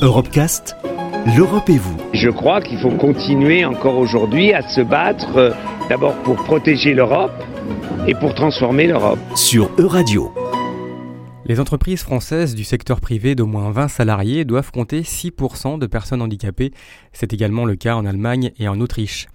Europecast, l'Europe et vous. Je crois qu'il faut continuer encore aujourd'hui à se battre euh, d'abord pour protéger l'Europe et pour transformer l'Europe. Sur Euradio. Les entreprises françaises du secteur privé d'au moins 20 salariés doivent compter 6% de personnes handicapées. C'est également le cas en Allemagne et en Autriche.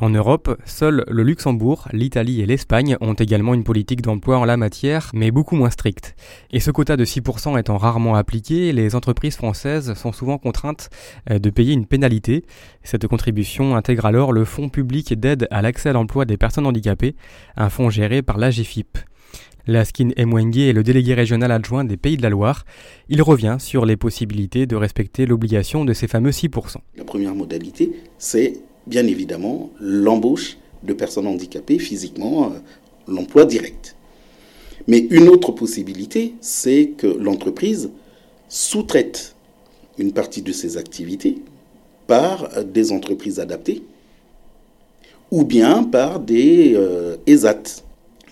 En Europe, seuls le Luxembourg, l'Italie et l'Espagne ont également une politique d'emploi en la matière, mais beaucoup moins stricte. Et ce quota de 6% étant rarement appliqué, les entreprises françaises sont souvent contraintes euh, de payer une pénalité. Cette contribution intègre alors le Fonds public d'aide à l'accès à l'emploi des personnes handicapées, un fonds géré par l'AGFIP. Laskin Emwenge est le délégué régional adjoint des Pays de la Loire. Il revient sur les possibilités de respecter l'obligation de ces fameux 6%. La première modalité, c'est bien évidemment l'embauche de personnes handicapées physiquement, euh, l'emploi direct. Mais une autre possibilité, c'est que l'entreprise sous-traite une partie de ses activités par des entreprises adaptées ou bien par des euh, ESAT,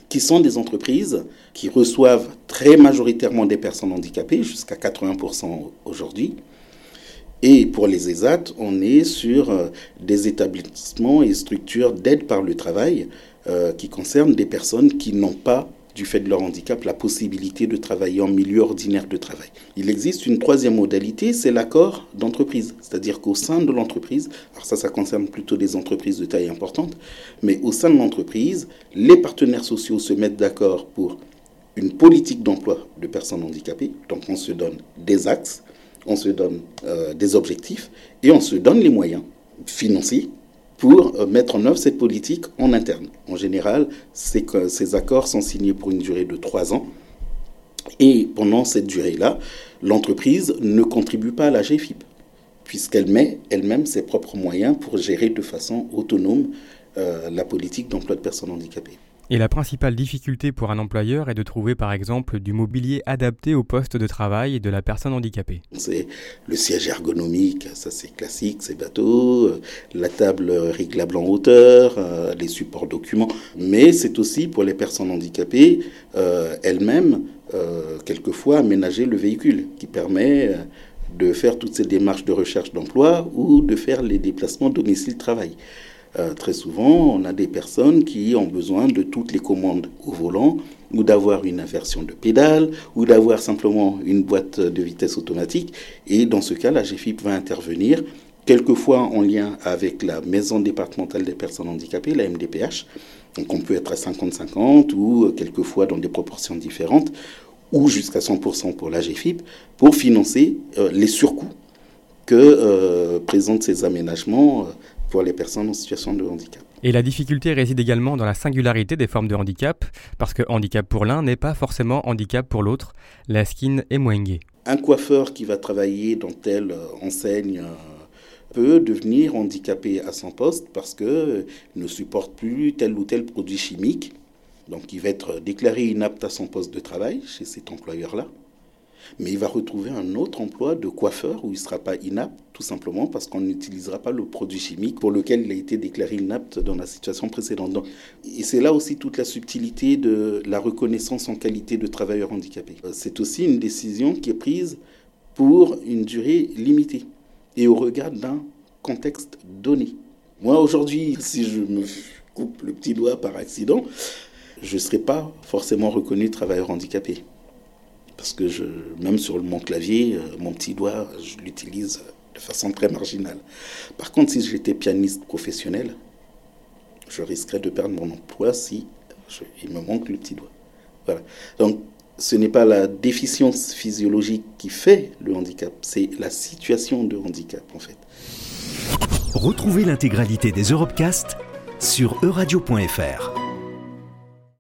qui sont des entreprises qui reçoivent très majoritairement des personnes handicapées, jusqu'à 80% aujourd'hui. Et pour les ESAT, on est sur euh, des établissements et structures d'aide par le travail euh, qui concernent des personnes qui n'ont pas du fait de leur handicap, la possibilité de travailler en milieu ordinaire de travail. Il existe une troisième modalité, c'est l'accord d'entreprise. C'est-à-dire qu'au sein de l'entreprise, alors ça, ça concerne plutôt des entreprises de taille importante, mais au sein de l'entreprise, les partenaires sociaux se mettent d'accord pour une politique d'emploi de personnes handicapées. Donc on se donne des axes, on se donne euh, des objectifs et on se donne les moyens financiers pour euh, mettre en œuvre cette politique en interne. En général, ces accords sont signés pour une durée de trois ans. Et pendant cette durée-là, l'entreprise ne contribue pas à la GFIP, puisqu'elle met elle-même ses propres moyens pour gérer de façon autonome euh, la politique d'emploi de personnes handicapées. Et la principale difficulté pour un employeur est de trouver par exemple du mobilier adapté au poste de travail de la personne handicapée. C'est le siège ergonomique, ça c'est classique, c'est bateau, euh, la table réglable en hauteur, euh, les supports documents, mais c'est aussi pour les personnes handicapées euh, elles-mêmes, quelquefois aménager le véhicule qui permet de faire toutes ces démarches de recherche d'emploi ou de faire les déplacements domicile-travail. Euh, très souvent, on a des personnes qui ont besoin de toutes les commandes au volant, ou d'avoir une inversion de pédale, ou d'avoir simplement une boîte de vitesse automatique. Et dans ce cas, la GFIP va intervenir, quelquefois en lien avec la Maison départementale des personnes handicapées, la MDPH. Donc on peut être à 50-50 ou quelquefois dans des proportions différentes, ou jusqu'à 100% pour la GFIP, pour financer euh, les surcoûts que euh, présentent ces aménagements pour les personnes en situation de handicap. Et la difficulté réside également dans la singularité des formes de handicap, parce que handicap pour l'un n'est pas forcément handicap pour l'autre. La skin est moingée. Un coiffeur qui va travailler dans telle euh, enseigne euh, peut devenir handicapé à son poste parce qu'il euh, ne supporte plus tel ou tel produit chimique. Donc il va être déclaré inapte à son poste de travail chez cet employeur-là mais il va retrouver un autre emploi de coiffeur où il ne sera pas inapte, tout simplement parce qu'on n'utilisera pas le produit chimique pour lequel il a été déclaré inapte dans la situation précédente. et c'est là aussi toute la subtilité de la reconnaissance en qualité de travailleur handicapé. C'est aussi une décision qui est prise pour une durée limitée et au regard d'un contexte donné. Moi, aujourd'hui, si je me coupe le petit doigt par accident, je ne serai pas forcément reconnu travailleur handicapé. Parce que même sur mon clavier, euh, mon petit doigt, je l'utilise de façon très marginale. Par contre, si j'étais pianiste professionnel, je risquerais de perdre mon emploi si il me manque le petit doigt. Voilà. Donc, ce n'est pas la déficience physiologique qui fait le handicap, c'est la situation de handicap en fait. Retrouvez l'intégralité des Europecast sur euradio.fr.